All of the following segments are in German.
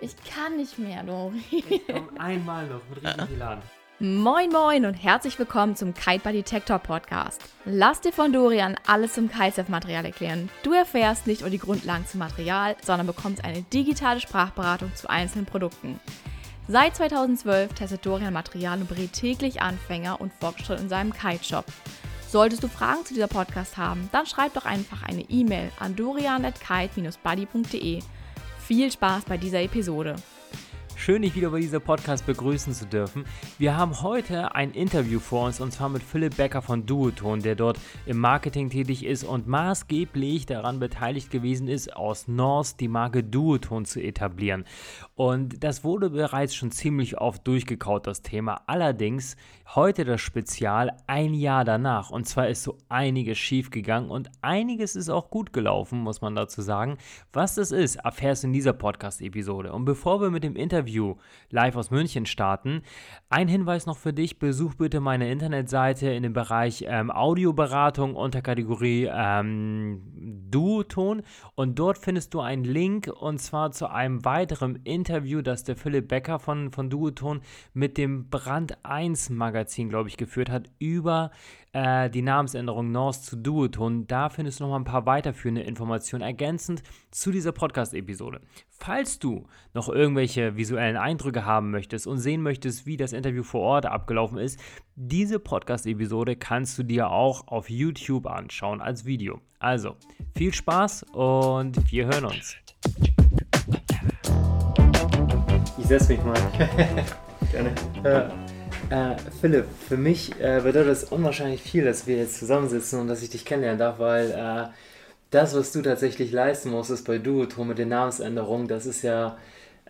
Ich kann nicht mehr, Dori. Komm einmal noch mit richtig Elan. Moin Moin und herzlich willkommen zum Kite Buddy Tech Talk Podcast. Lass dir von Dorian alles zum Kitesurf-Material erklären. Du erfährst nicht nur die Grundlagen zum Material, sondern bekommst eine digitale Sprachberatung zu einzelnen Produkten. Seit 2012 testet Dorian Material und berät täglich Anfänger und Fortgeschritt in seinem Kite-Shop. Solltest du Fragen zu dieser Podcast haben, dann schreib doch einfach eine E-Mail an dorian.kite-buddy.de. Viel Spaß bei dieser Episode. Schön, dich wieder bei dieser Podcast begrüßen zu dürfen. Wir haben heute ein Interview vor uns und zwar mit Philipp Becker von Duoton, der dort im Marketing tätig ist und maßgeblich daran beteiligt gewesen ist, aus Norse die Marke Duoton zu etablieren. Und das wurde bereits schon ziemlich oft durchgekaut, das Thema. Allerdings heute das Spezial ein Jahr danach. Und zwar ist so einiges schief gegangen und einiges ist auch gut gelaufen, muss man dazu sagen. Was das ist, erfährst du in dieser Podcast-Episode. Und bevor wir mit dem Interview live aus München starten, ein Hinweis noch für dich: Besuch bitte meine Internetseite in dem Bereich ähm, Audioberatung unter Kategorie ähm, Duoton. Und dort findest du einen Link und zwar zu einem weiteren Interview, das der Philipp Becker von, von Duoton mit dem Brand 1 Magazin, glaube ich, geführt hat über äh, die Namensänderung Norse zu Duoton. Da findest du noch mal ein paar weiterführende Informationen ergänzend zu dieser Podcast-Episode. Falls du noch irgendwelche visuellen Eindrücke haben möchtest und sehen möchtest, wie das Interview vor Ort abgelaufen ist, diese Podcast-Episode kannst du dir auch auf YouTube anschauen als Video. Also, viel Spaß und wir hören uns. Ich setze mich mal. Gerne. Ja. Äh, Philipp, für mich äh, bedeutet es unwahrscheinlich viel, dass wir jetzt zusammensitzen und dass ich dich kennenlernen darf, weil äh, das, was du tatsächlich leisten musstest bei Duoton mit den Namensänderungen, das ist ja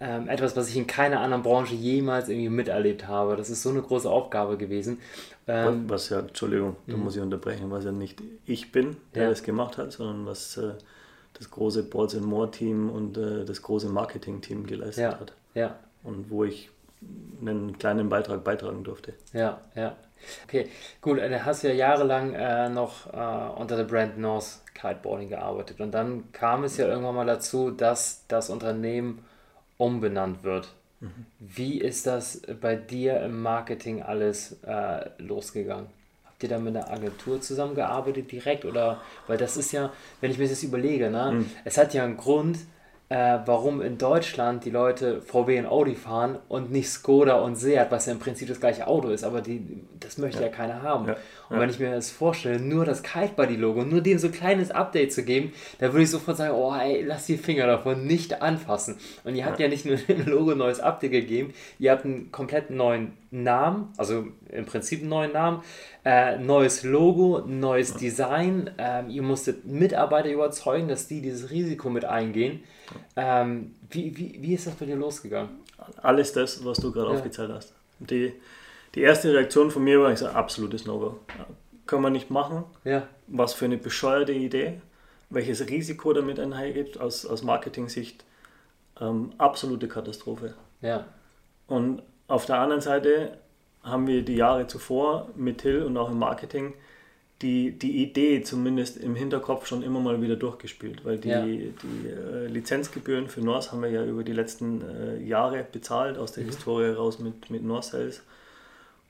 ähm, etwas, was ich in keiner anderen Branche jemals irgendwie miterlebt habe. Das ist so eine große Aufgabe gewesen. Ähm, was ja, Entschuldigung, da muss ich unterbrechen, was ja nicht ich bin, der ja. das gemacht hat, sondern was äh, das große Boards and More Team und äh, das große Marketing Team geleistet ja. hat. Ja. Und wo ich einen kleinen Beitrag beitragen durfte. Ja, ja. Okay, gut, du hast ja jahrelang äh, noch äh, unter der Brand North Kiteboarding gearbeitet und dann kam es ja irgendwann mal dazu, dass das Unternehmen umbenannt wird. Mhm. Wie ist das bei dir im Marketing alles äh, losgegangen? Habt ihr da mit einer Agentur zusammengearbeitet direkt oder, weil das ist ja, wenn ich mir das überlege, ne, mhm. es hat ja einen Grund, äh, warum in Deutschland die Leute VW und Audi fahren und nicht Skoda und Seat, was ja im Prinzip das gleiche Auto ist, aber die, das möchte ja, ja keiner haben. Ja. Und wenn ich mir das vorstelle, nur das Kitebuddy-Logo, nur dem so ein kleines Update zu geben, da würde ich sofort sagen, oh ey, lass die Finger davon nicht anfassen. Und ihr habt ja, nicht nur dem Logo ein neues Update gegeben, ihr habt einen komplett neuen Namen, also im Prinzip einen neuen Namen, äh, neues Logo, neues Design. Ähm, ihr musstet Mitarbeiter überzeugen, dass die dieses Risiko mit eingehen. Ähm, wie, wie, wie ist das bei dir losgegangen? Alles das, was du gerade ja. aufgezählt hast. Die, die erste Reaktion von mir war, ich sage, absolutes No-Go. Können wir nicht machen. Ja. Was für eine bescheuerte Idee. Welches Risiko damit einhergeht aus, aus Marketing-Sicht. Ähm, absolute Katastrophe. Ja. Und auf der anderen Seite haben wir die Jahre zuvor mit Till und auch im Marketing die, die Idee zumindest im Hinterkopf schon immer mal wieder durchgespielt, weil die, ja. die äh, Lizenzgebühren für Norse haben wir ja über die letzten äh, Jahre bezahlt, aus der mhm. Historie raus mit, mit Norse Sales.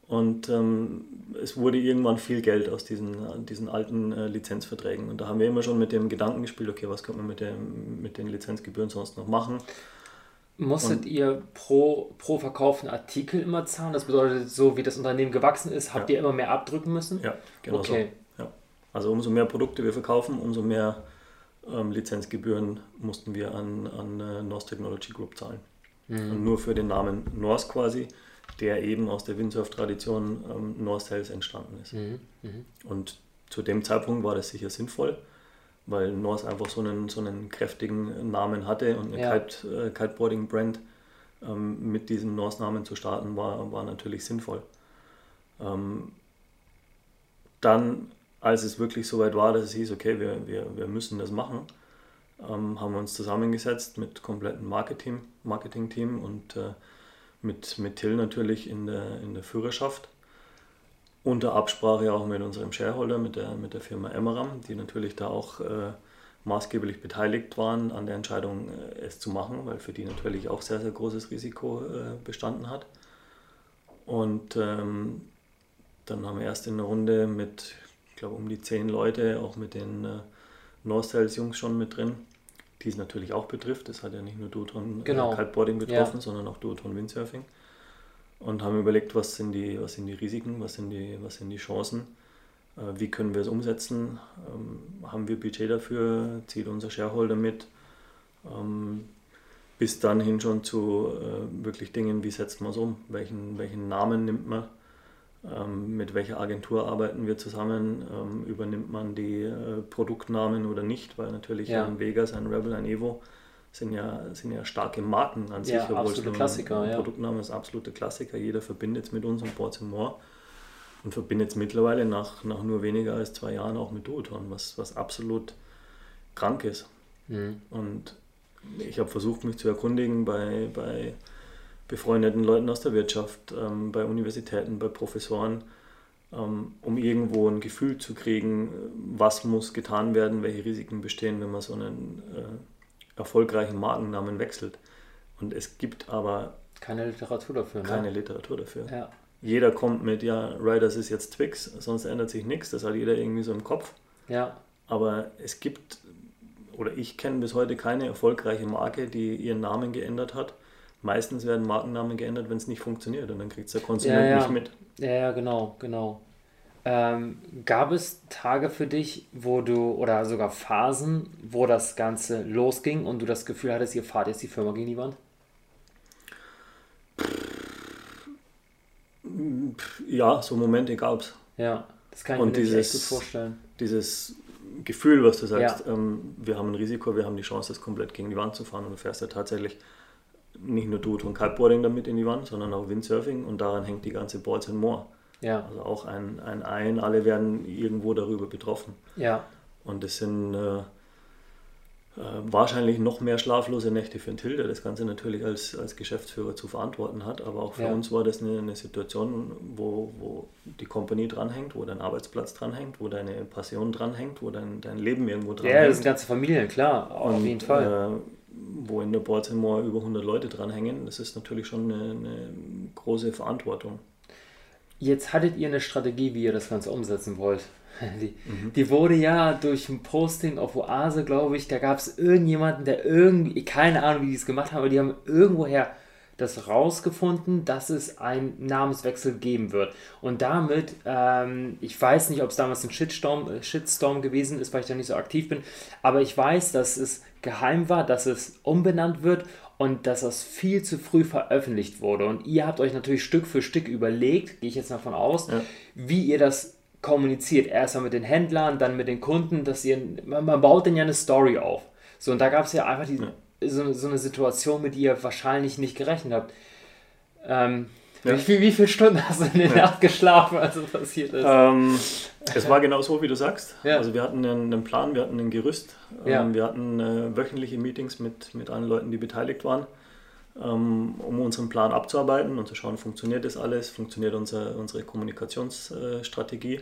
Und ähm, es wurde irgendwann viel Geld aus diesen, diesen alten äh, Lizenzverträgen. Und da haben wir immer schon mit dem Gedanken gespielt, okay, was können wir mit, dem, mit den Lizenzgebühren sonst noch machen? Musstet und ihr pro, pro verkauften Artikel immer zahlen? Das bedeutet, so wie das Unternehmen gewachsen ist, habt ja. ihr immer mehr abdrücken müssen? Ja, genau okay. so. Ja. Also umso mehr Produkte wir verkaufen, umso mehr ähm, Lizenzgebühren mussten wir an, an äh, Norse Technology Group zahlen. Mhm. Und nur für den Namen Norse quasi, der eben aus der Windsurf-Tradition ähm, Norse Sales entstanden ist. Mhm. Mhm. Und zu dem Zeitpunkt war das sicher sinnvoll weil Norse einfach so einen, so einen kräftigen Namen hatte und eine ja. Kite, äh, Kiteboarding-Brand ähm, mit diesem Norse-Namen zu starten, war, war natürlich sinnvoll. Ähm, dann, als es wirklich so weit war, dass es hieß, okay, wir, wir, wir müssen das machen, ähm, haben wir uns zusammengesetzt mit komplettem Marketing, Marketing-Team und äh, mit, mit Till natürlich in der, in der Führerschaft unter Absprache auch mit unserem Shareholder, mit der, mit der Firma Emmeram, die natürlich da auch äh, maßgeblich beteiligt waren an der Entscheidung, äh, es zu machen, weil für die natürlich auch sehr, sehr großes Risiko äh, bestanden hat. Und ähm, dann haben wir erst in der Runde mit, ich glaube, um die zehn Leute, auch mit den äh, North Sales Jungs schon mit drin, die es natürlich auch betrifft. Das hat ja nicht nur Duotron genau. äh, Kiteboarding betroffen, ja. sondern auch Duotron Windsurfing. Und haben überlegt, was sind die, was sind die Risiken, was sind die, was sind die Chancen äh, wie können wir es umsetzen? Ähm, haben wir Budget dafür? Zieht unser Shareholder mit? Ähm, bis dann hin schon zu äh, wirklich Dingen, wie setzt man es um? Welchen, welchen Namen nimmt man? Ähm, mit welcher Agentur arbeiten wir zusammen? übernimmt man die äh, Produktnamen oder nicht? Weil natürlich ja. ein Vegas, ein Rebel, ein Evo sind ja, sind ja starke Marken an sich. Ja, absolute Klassiker. Ein ja. Produktname ist absolute Klassiker. Jeder verbindet es mit uns und Ports More und verbinde es mittlerweile nach, nach nur weniger als zwei Jahren auch mit Duoton, was, was absolut krank ist. Mhm. Und ich habe versucht, mich zu erkundigen bei, bei befreundeten Leuten aus der Wirtschaft, ähm, bei Universitäten, bei Professoren, ähm, um irgendwo ein Gefühl zu kriegen, was muss getan werden, welche Risiken bestehen, wenn man so einen äh, erfolgreichen Markennamen wechselt. Und es gibt aber keine Literatur dafür. Ne? Keine Literatur dafür. Ja jeder kommt mit, ja, Riders ist jetzt Twix, sonst ändert sich nichts, das hat jeder irgendwie so im Kopf. Ja. Aber es gibt, oder ich kenne bis heute keine erfolgreiche Marke, die ihren Namen geändert hat. Meistens werden Markennamen geändert, wenn es nicht funktioniert und dann kriegt es der Konsument ja, ja. nicht mit. Ja, ja, genau, genau. Ähm, gab es Tage für dich, wo du, oder sogar Phasen, wo das Ganze losging und du das Gefühl hattest, ihr fahrt jetzt die Firma gegen die Wand? Ja, so Momente gab es. Ja, das kann ich und mir dieses, echt gut vorstellen. Dieses Gefühl, was du sagst, ja. ähm, wir haben ein Risiko, wir haben die Chance, das komplett gegen die Wand zu fahren und du fährst ja tatsächlich nicht nur Duo und Kiteboarding damit in die Wand, sondern auch Windsurfing und daran hängt die ganze Boards and More. Ja. Also auch ein, ein Ein, alle werden irgendwo darüber betroffen. Ja. Und das sind äh, äh, wahrscheinlich noch mehr schlaflose Nächte für den Till, der das Ganze natürlich als, als Geschäftsführer zu verantworten hat. Aber auch für ja. uns war das eine, eine Situation, wo, wo die Company dranhängt, wo dein Arbeitsplatz dranhängt, wo deine Passion dranhängt, wo dein, dein Leben irgendwo dranhängt. Ja, das sind ganze Familien, klar, auf jeden Fall. Äh, wo in der Baltimore über 100 Leute dranhängen, das ist natürlich schon eine, eine große Verantwortung. Jetzt hattet ihr eine Strategie, wie ihr das Ganze umsetzen wollt. Die, mhm. die, wurde ja durch ein Posting auf Oase, glaube ich, da gab es irgendjemanden, der irgendwie, keine Ahnung, wie die es gemacht haben, aber die haben irgendwoher das rausgefunden, dass es einen Namenswechsel geben wird. Und damit, ähm, ich weiß nicht, ob es damals ein Shitstorm, äh, Shitstorm gewesen ist, weil ich da nicht so aktiv bin, aber ich weiß, dass es geheim war, dass es umbenannt wird und dass das viel zu früh veröffentlicht wurde. Und ihr habt euch natürlich Stück für Stück überlegt, gehe ich jetzt davon aus, ja. wie ihr das kommuniziert. Erstmal mit den Händlern, dann mit den Kunden, dass ihr, man, baut denn ja eine Story auf. So, und da gab es ja einfach die, ja. so, so, eine Situation, mit der ihr wahrscheinlich nicht gerechnet habt. Ähm, ja. wie, wie, viele Stunden hast du in der ja. Nacht geschlafen, als es passiert ist? Ähm, es war genau so, wie du sagst. Also wir hatten einen, Plan, wir hatten ein Gerüst, ähm, wir hatten äh, wöchentliche Meetings mit, mit allen Leuten, die beteiligt waren. Ähm, um unseren Plan abzuarbeiten und zu schauen, funktioniert das alles, funktioniert unser, unsere Kommunikationsstrategie.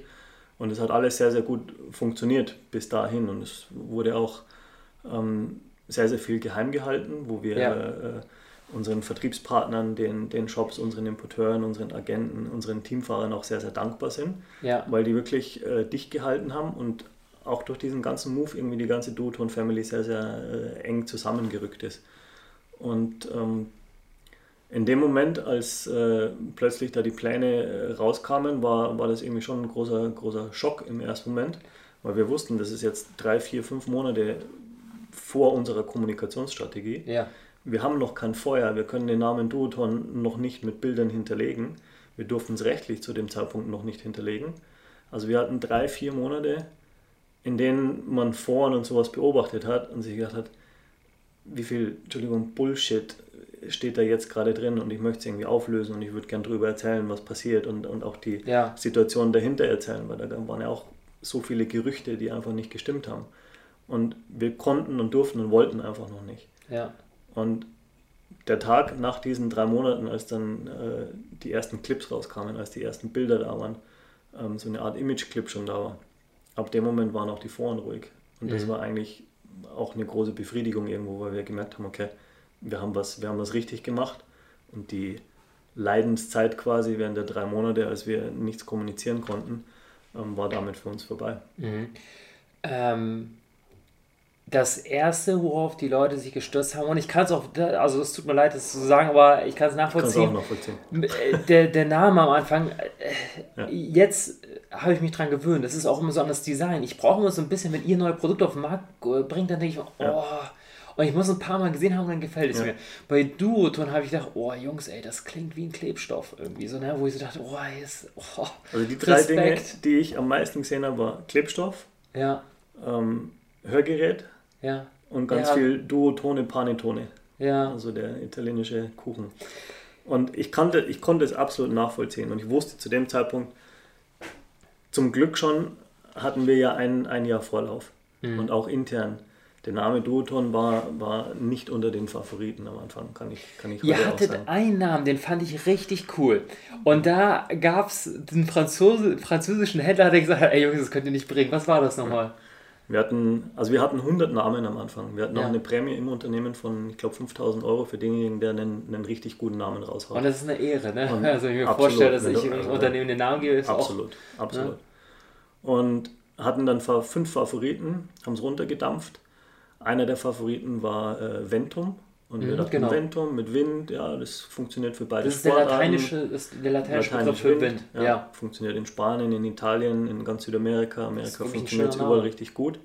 Und es hat alles sehr, sehr gut funktioniert bis dahin. Und es wurde auch ähm, sehr, sehr viel geheim gehalten, wo wir ja. äh, unseren Vertriebspartnern, den, den Shops, unseren Importeuren, unseren Agenten, unseren Teamfahrern auch sehr, sehr dankbar sind, ja. weil die wirklich äh, dicht gehalten haben und auch durch diesen ganzen Move irgendwie die ganze Duoton-Family sehr, sehr äh, eng zusammengerückt ist. Und ähm, in dem Moment, als äh, plötzlich da die Pläne äh, rauskamen, war, war das irgendwie schon ein großer, großer Schock im ersten Moment, weil wir wussten, das ist jetzt drei, vier, fünf Monate vor unserer Kommunikationsstrategie. Ja. Wir haben noch kein Feuer, wir können den Namen Duoton noch nicht mit Bildern hinterlegen. Wir durften es rechtlich zu dem Zeitpunkt noch nicht hinterlegen. Also wir hatten drei, vier Monate, in denen man Foren und sowas beobachtet hat und sich gedacht hat, wie viel, Entschuldigung, Bullshit steht da jetzt gerade drin und ich möchte es irgendwie auflösen und ich würde gerne darüber erzählen, was passiert und, und auch die ja. Situation dahinter erzählen, weil da waren ja auch so viele Gerüchte, die einfach nicht gestimmt haben. Und wir konnten und durften und wollten einfach noch nicht. Ja. Und der Tag nach diesen drei Monaten, als dann äh, die ersten Clips rauskamen, als die ersten Bilder da waren, ähm, so eine Art Image-Clip schon da war, ab dem Moment waren auch die Foren ruhig. Und das mhm. war eigentlich auch eine große Befriedigung irgendwo, weil wir gemerkt haben, okay, wir haben was, wir haben was richtig gemacht und die Leidenszeit quasi während der drei Monate, als wir nichts kommunizieren konnten, ähm, war damit für uns vorbei. Mhm. Ähm, das erste, worauf die Leute sich gestürzt haben, und ich kann es auch, also es tut mir leid, das zu sagen, aber ich kann es nachvollziehen. Auch nachvollziehen. Äh, der, der Name am Anfang, äh, ja. jetzt habe ich mich dran gewöhnt. Das ist auch immer so an das Design. Ich brauche immer so ein bisschen, wenn ihr neue Produkte auf den Markt bringt, dann denke ich, oh, ja. und ich muss ein paar Mal gesehen haben, dann gefällt es ja. mir. Bei Duoton habe ich gedacht, oh Jungs, ey, das klingt wie ein Klebstoff irgendwie, so, ne? wo ich so dachte, oh, jetzt, oh, Also die drei Respekt. Dinge, die ich am meisten gesehen habe, war Klebstoff, ja. ähm, Hörgerät ja. Und ganz ja. viel Duotone, Panettone. Ja. Also der italienische Kuchen. Und ich, kannte, ich konnte es absolut nachvollziehen. Und ich wusste zu dem Zeitpunkt, zum Glück schon, hatten wir ja ein, ein Jahr Vorlauf. Mhm. Und auch intern. Der Name Duoton war, war nicht unter den Favoriten am Anfang, kann ich, kann ich Ihr hattet einen Namen, den fand ich richtig cool. Und da gab es den Franzose, französischen Händler, der gesagt hat, ey Jungs, das könnt ihr nicht bringen. Was war das nochmal? Wir hatten, also wir hatten 100 Namen am Anfang. Wir hatten ja. auch eine Prämie im Unternehmen von, ich glaube, 5000 Euro für denjenigen, der einen, einen richtig guten Namen raushaut. Und das ist eine Ehre, ne? Und also ich mir vorstelle, dass ich einem Unternehmen den Namen gebe, ist Absolut, auch, absolut. Ne? Und hatten dann fünf Favoriten, haben es runtergedampft. Einer der Favoriten war äh, Ventum. Und wir mhm, dachten, genau. Ventum mit Wind, ja, das funktioniert für beide das ist Der lateinische, ist der lateinische Lateinisch für Wind. Wind. Ja, ja, Funktioniert in Spanien, in Italien, in ganz Südamerika. Amerika funktioniert es überall richtig gut.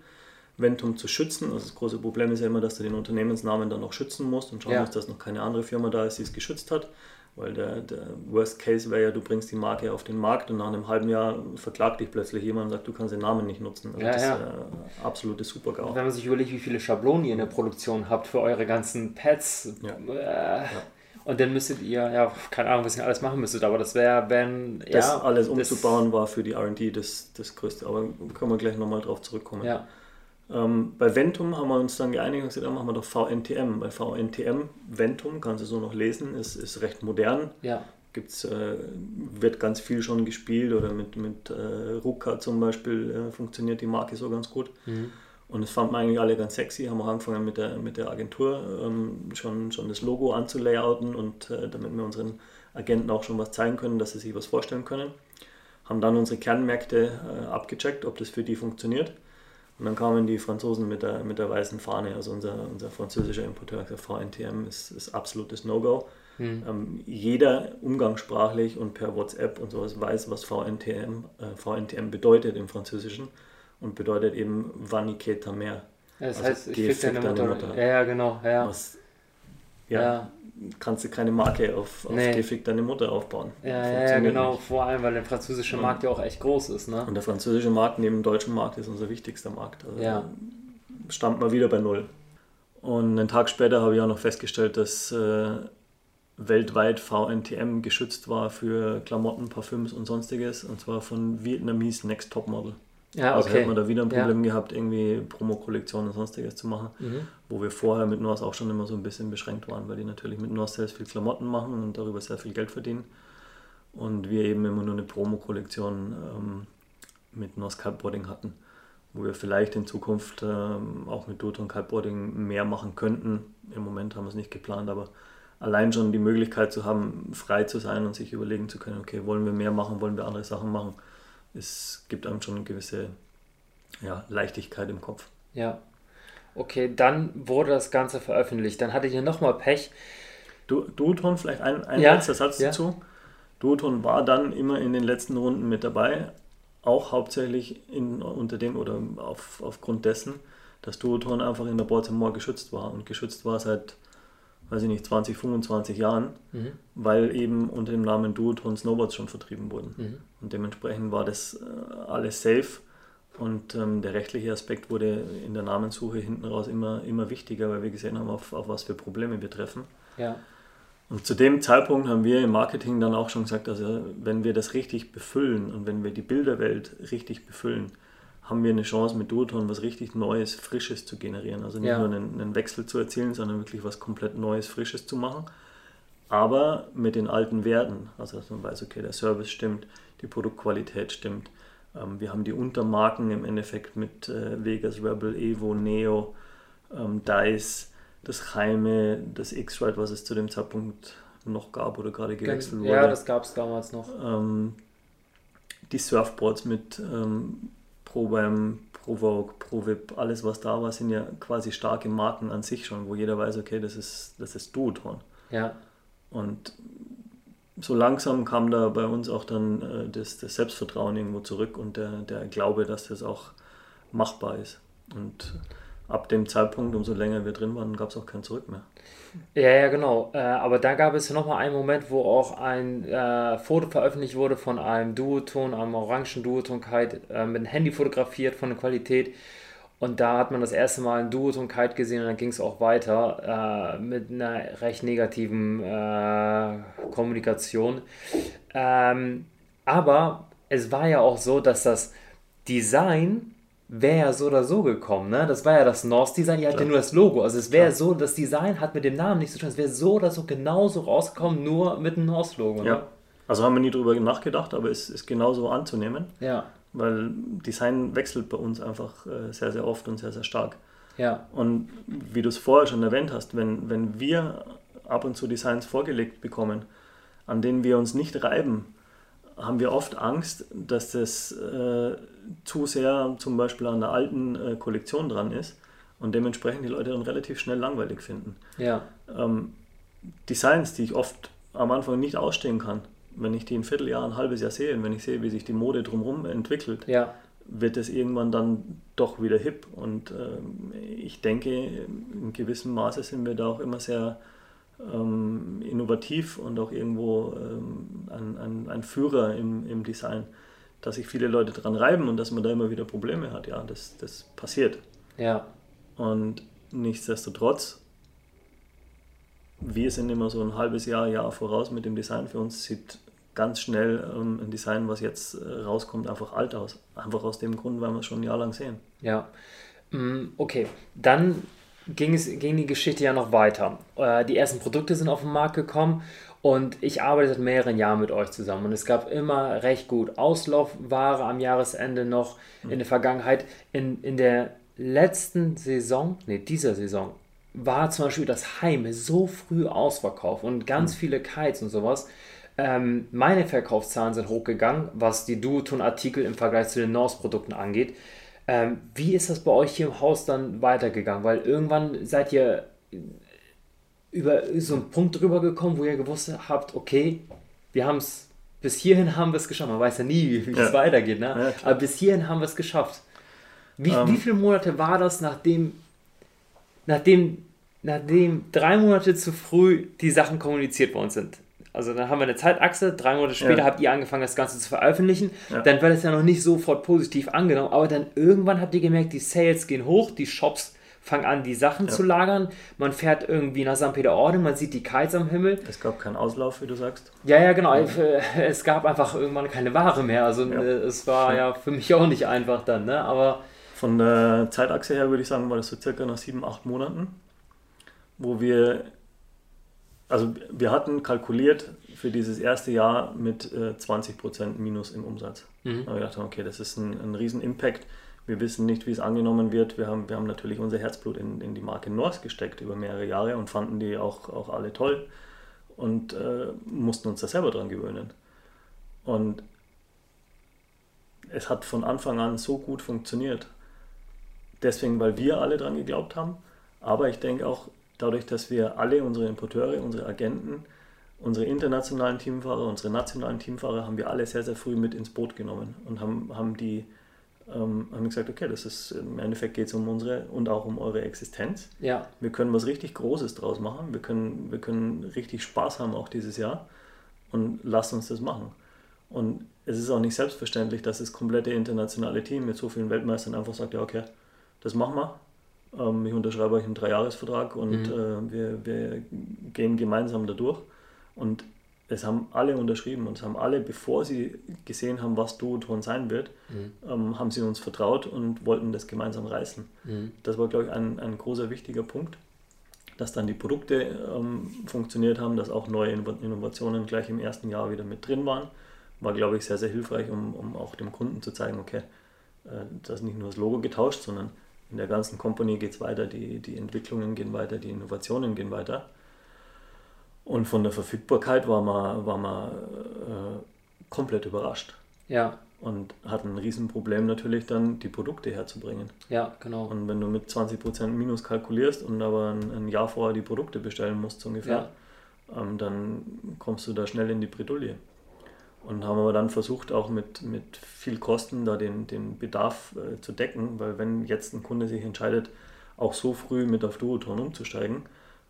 Ventum zu schützen. Also das große Problem ist ja immer, dass du den Unternehmensnamen dann noch schützen musst und schauen ja. musst, dass noch keine andere Firma da ist, die es geschützt hat. Weil der, der Worst Case wäre ja, du bringst die Marke auf den Markt und nach einem halben Jahr verklagt dich plötzlich jemand und sagt, du kannst den Namen nicht nutzen. Also ja, das ja. ist äh, absolutes Super-GAU. Wenn man sich überlegt, wie viele Schablonen ihr in der Produktion habt für eure ganzen Pads. Ja. Äh. Und dann müsstet ihr, ja, keine Ahnung, was ihr alles machen müsstet, aber das wäre, wenn. Das ja, alles umzubauen war für die RD das, das Größte. Aber können wir gleich nochmal drauf zurückkommen. Ja. Ähm, bei Ventum haben wir uns dann geeinigt und gesagt, dann machen wir doch VNTM. Bei VNTM, Ventum, kannst du so noch lesen, ist, ist recht modern. Ja gibt's, äh, wird ganz viel schon gespielt oder mit, mit äh, Ruka zum Beispiel äh, funktioniert die Marke so ganz gut. Mhm. Und das fanden wir eigentlich alle ganz sexy, haben auch angefangen mit der, mit der Agentur ähm, schon, schon das Logo anzulayouten und äh, damit wir unseren Agenten auch schon was zeigen können, dass sie sich was vorstellen können. Haben dann unsere Kernmärkte äh, abgecheckt, ob das für die funktioniert. Und dann kamen die Franzosen mit der, mit der weißen Fahne, also unser, unser französischer Importeur, der VNTM, ist, ist absolutes No-Go. Mhm. Ähm, jeder umgangssprachlich und per WhatsApp und sowas weiß, was VNTM, äh, VNTM bedeutet im Französischen und bedeutet eben Vanique ta mère. Ja, das also heißt, ich fick deine Mutter. Mutter. Ja, ja, genau. Ja. Was, ja, ja, kannst du keine Marke auf, auf nee. Gefick deine Mutter aufbauen. Ja, ja, genau, nicht. vor allem, weil der französische Markt ja auch echt groß ist. Ne? Und der französische Markt neben dem deutschen Markt ist unser wichtigster Markt. Also ja. Stammt mal wieder bei Null. Und einen Tag später habe ich auch noch festgestellt, dass äh, weltweit VNTM geschützt war für Klamotten, Parfüms und sonstiges, und zwar von Vietnamese Next Top Model. Ja, also okay. hätten wir da wieder ein Problem ja. gehabt, irgendwie Promo-Kollektionen und sonstiges zu machen, mhm. wo wir vorher mit North auch schon immer so ein bisschen beschränkt waren, weil die natürlich mit North sehr viel Klamotten machen und darüber sehr viel Geld verdienen. Und wir eben immer nur eine Promo-Kollektion ähm, mit North Kiteboarding hatten, wo wir vielleicht in Zukunft ähm, auch mit Duto und Kiteboarding mehr machen könnten. Im Moment haben wir es nicht geplant, aber allein schon die Möglichkeit zu haben, frei zu sein und sich überlegen zu können, okay, wollen wir mehr machen, wollen wir andere Sachen machen, es gibt einem schon eine gewisse ja, Leichtigkeit im Kopf. Ja. Okay, dann wurde das Ganze veröffentlicht. Dann hattet ihr nochmal Pech. Du, Duotron, vielleicht ein, ein ja, letzter Satz ja. dazu. Duotron war dann immer in den letzten Runden mit dabei, auch hauptsächlich in, unter dem oder auf, aufgrund dessen, dass Duotron einfach in der Baltimore geschützt war und geschützt war seit weiß ich nicht, 20, 25 Jahren, mhm. weil eben unter dem Namen Duotron Snowboards schon vertrieben wurden. Mhm. Und dementsprechend war das äh, alles safe und ähm, der rechtliche Aspekt wurde in der Namenssuche hinten raus immer, immer wichtiger, weil wir gesehen haben, auf, auf was für Probleme wir treffen. Ja. Und zu dem Zeitpunkt haben wir im Marketing dann auch schon gesagt, also wenn wir das richtig befüllen und wenn wir die Bilderwelt richtig befüllen, haben wir eine Chance mit Duoton was richtig Neues, Frisches zu generieren. Also nicht ja. nur einen, einen, Wechsel zu erzielen, sondern wirklich was komplett Neues, Frisches zu machen. Aber mit den alten Werten. Also dass man weiß, okay, der Service stimmt, die Produktqualität stimmt. Ähm, wir haben die Untermarken im Endeffekt mit äh, Vegas, Rebel, Evo, Neo, ähm, Dice, das Heime, das X-Ride, was es zu dem Zeitpunkt noch gab oder gerade gewechselt wurde. Ja, das gab es damals noch. Ähm, die Surfboards mit ähm, ProBam, ProVogue, ProVip, alles was da war, sind ja quasi starke Marken an sich schon, wo jeder weiß, okay, das ist, das ist Duotron. Ja. Und so langsam kam da bei uns auch dann äh, das, das Selbstvertrauen irgendwo zurück und der, der Glaube, dass das auch machbar ist. Und ab dem Zeitpunkt, umso länger wir drin waren, gab es auch kein Zurück mehr. Ja, ja, genau. Äh, aber da gab es nochmal einen Moment, wo auch ein äh, Foto veröffentlicht wurde von einem Duoton, einem orangen Duoton Kite, äh, mit dem Handy fotografiert von der Qualität. Und da hat man das erste Mal einen Duoton Kite gesehen und dann ging es auch weiter äh, mit einer recht negativen äh, Kommunikation. Ähm, aber es war ja auch so, dass das Design wäre ja so oder so gekommen, ne? Das war ja das Norse-Design, ihr habt ja nur das Logo. Also es wäre so, das Design hat mit dem Namen nichts zu tun. Es wäre so oder so genauso rausgekommen, nur mit dem Norse-Logo. Ne? Ja. Also haben wir nie drüber nachgedacht, aber es ist genauso anzunehmen. Ja. Weil Design wechselt bei uns einfach äh, sehr, sehr oft und sehr, sehr stark. Ja. Und wie du es vorher schon erwähnt hast, wenn, wenn wir ab und zu Designs vorgelegt bekommen, an denen wir uns nicht reiben, haben wir oft Angst, dass das äh, zu sehr zum Beispiel an der alten äh, Kollektion dran ist und dementsprechend die Leute dann relativ schnell langweilig finden. Ja. Ähm, Designs, die ich oft am Anfang nicht ausstehen kann, wenn ich die ein Vierteljahr, ein halbes Jahr sehe und wenn ich sehe, wie sich die Mode drumherum entwickelt, ja. wird es irgendwann dann doch wieder hip. Und ähm, ich denke, in gewissem Maße sind wir da auch immer sehr ähm, innovativ und auch irgendwo ähm, ein, ein, ein, Führer im, im Design, dass sich viele Leute dran reiben und dass man da immer wieder Probleme hat. Ja, das, das passiert. Ja. Und nichtsdestotrotz, wir sind immer so ein halbes Jahr, Jahr voraus mit dem Design. Für uns sieht ganz schnell ähm, ein Design, was jetzt äh, rauskommt, einfach alt aus. Einfach aus dem Grund, weil wir es schon ein Jahr lang sehen. Ja. Mm, okay, dann ging, es, ging die Geschichte ja noch weiter. Äh, die ersten Produkte sind auf den Markt gekommen und ich arbeite seit mehreren Jahren mit euch zusammen und es gab immer recht gut Auslaufware am Jahresende noch in der Vergangenheit. In, in der letzten Saison, nee, dieser Saison, war zum Beispiel das Heim so früh ausverkauft und ganz mhm. viele Kites und sowas. Ähm, meine Verkaufszahlen sind hochgegangen, was die Duoton-Artikel im Vergleich zu den Norse-Produkten angeht. Ähm, wie ist das bei euch hier im Haus dann weitergegangen? Weil irgendwann seid ihr über so einen Punkt drüber gekommen, wo ihr gewusst habt, okay, wir haben es, bis hierhin haben wir es geschafft. Man weiß ja nie, wie ja. es weitergeht, ne? Ja, aber bis hierhin haben wir es geschafft. Wie. Ähm. wie viele Monate war das, nachdem, nachdem, nachdem drei Monate zu früh die Sachen kommuniziert worden sind? Also dann haben wir eine Zeitachse, drei Monate später ja. habt ihr angefangen, das Ganze zu veröffentlichen. Ja. Dann wird es ja noch nicht sofort positiv angenommen, aber dann irgendwann habt ihr gemerkt, die Sales gehen hoch, die Shops fangen an, die Sachen ja. zu lagern. Man fährt irgendwie nach St. Peter-Ording, man sieht die Kites am Himmel. Es gab keinen Auslauf, wie du sagst. Ja, ja, genau. Es gab einfach irgendwann keine Ware mehr. Also äh, es war ja für mich auch nicht einfach dann, ne? Aber. Von der Zeitachse her würde ich sagen, war das so circa nach sieben, acht Monaten, wo wir also wir hatten kalkuliert für dieses erste Jahr mit äh, 20% Minus im Umsatz. Mhm. Da wir gedacht, okay, das ist ein, ein riesen Impact. Wir wissen nicht, wie es angenommen wird. Wir haben, wir haben natürlich unser Herzblut in, in die Marke Norse gesteckt über mehrere Jahre und fanden die auch, auch alle toll und äh, mussten uns da selber dran gewöhnen. Und es hat von Anfang an so gut funktioniert. Deswegen, weil wir alle dran geglaubt haben. Aber ich denke auch, dadurch, dass wir alle unsere Importeure, unsere Agenten, unsere internationalen Teamfahrer, unsere nationalen Teamfahrer haben wir alle sehr, sehr früh mit ins Boot genommen und haben, haben die ähm, haben gesagt, okay, das ist im Endeffekt geht es um unsere und auch um eure Existenz. Ja. Wir können was richtig Großes draus machen. Wir können, wir können richtig Spaß haben auch dieses Jahr und lasst uns das machen. Und es ist auch nicht selbstverständlich, dass das komplette internationale Team mit so vielen Weltmeistern einfach sagt, ja okay, das machen wir, ähm, ich unterschreibe euch einen Dreijahresvertrag und mhm. äh, wir, wir gehen gemeinsam da durch. Und es haben alle unterschrieben und es haben alle, bevor sie gesehen haben, was Duoton sein wird, mhm. ähm, haben sie uns vertraut und wollten das gemeinsam reißen. Mhm. Das war, glaube ich, ein, ein großer, wichtiger Punkt, dass dann die Produkte ähm, funktioniert haben, dass auch neue Innovationen gleich im ersten Jahr wieder mit drin waren. War, glaube ich, sehr, sehr hilfreich, um, um auch dem Kunden zu zeigen, okay, äh, das ist nicht nur das Logo getauscht, sondern in der ganzen Company geht es weiter, die, die Entwicklungen gehen weiter, die Innovationen gehen weiter. Und von der Verfügbarkeit war man, war man äh, komplett überrascht. Ja. Und hat ein Riesenproblem natürlich dann, die Produkte herzubringen. Ja, genau. Und wenn du mit 20% Minus kalkulierst und aber ein, ein Jahr vorher die Produkte bestellen musst, so ungefähr, ja. ähm, dann kommst du da schnell in die Bredouille. Und haben aber dann versucht, auch mit, mit viel Kosten da den, den Bedarf äh, zu decken, weil wenn jetzt ein Kunde sich entscheidet, auch so früh mit auf Duoton umzusteigen,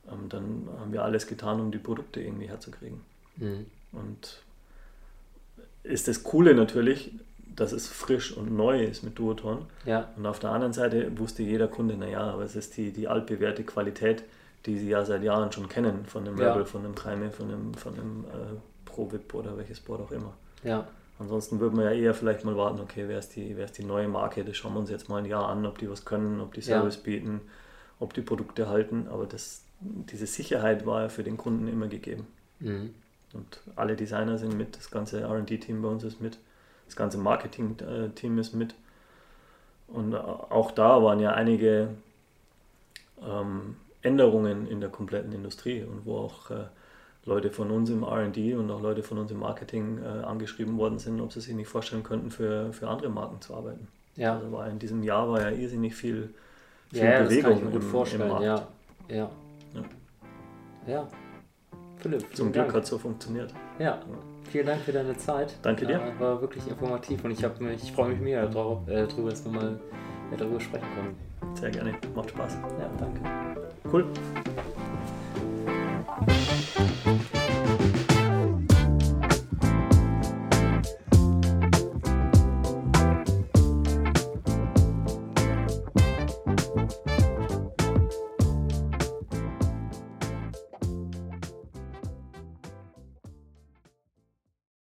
ähm, dann haben wir alles getan, um die Produkte irgendwie herzukriegen. Mhm. Und ist das Coole natürlich, dass es frisch und neu ist mit Duoton. Ja. Und auf der anderen Seite wusste jeder Kunde, naja, aber es ist die, die altbewährte Qualität, die sie ja seit Jahren schon kennen, von ja. Rebel, von einem Kreime, von einem, von einem äh, Pro-Vip oder welches Board auch immer. Ja. Ansonsten würde man ja eher vielleicht mal warten, okay, wer ist, die, wer ist die neue Marke, das schauen wir uns jetzt mal ein Jahr an, ob die was können, ob die Service ja. bieten, ob die Produkte halten, aber das, diese Sicherheit war ja für den Kunden immer gegeben. Mhm. Und alle Designer sind mit, das ganze RD-Team bei uns ist mit, das ganze Marketing-Team ist mit. Und auch da waren ja einige ähm, Änderungen in der kompletten Industrie und wo auch äh, Leute von uns im RD und auch Leute von uns im Marketing äh, angeschrieben worden sind, ob sie sich nicht vorstellen könnten, für, für andere Marken zu arbeiten. Ja. Also war in diesem Jahr war ja irrsinnig viel, viel ja, Bewegung vorstellen. Im Markt. Ja. Ja. ja. ja. Philipp. Zum Glück hat es so funktioniert. Ja. Vielen Dank für deine Zeit. Danke dir. Äh, war wirklich informativ und ich, mich, ich freue mich mega drauf, äh, darüber, dass wir mal äh, darüber sprechen können. Sehr gerne. Macht Spaß. Ja, danke. Cool.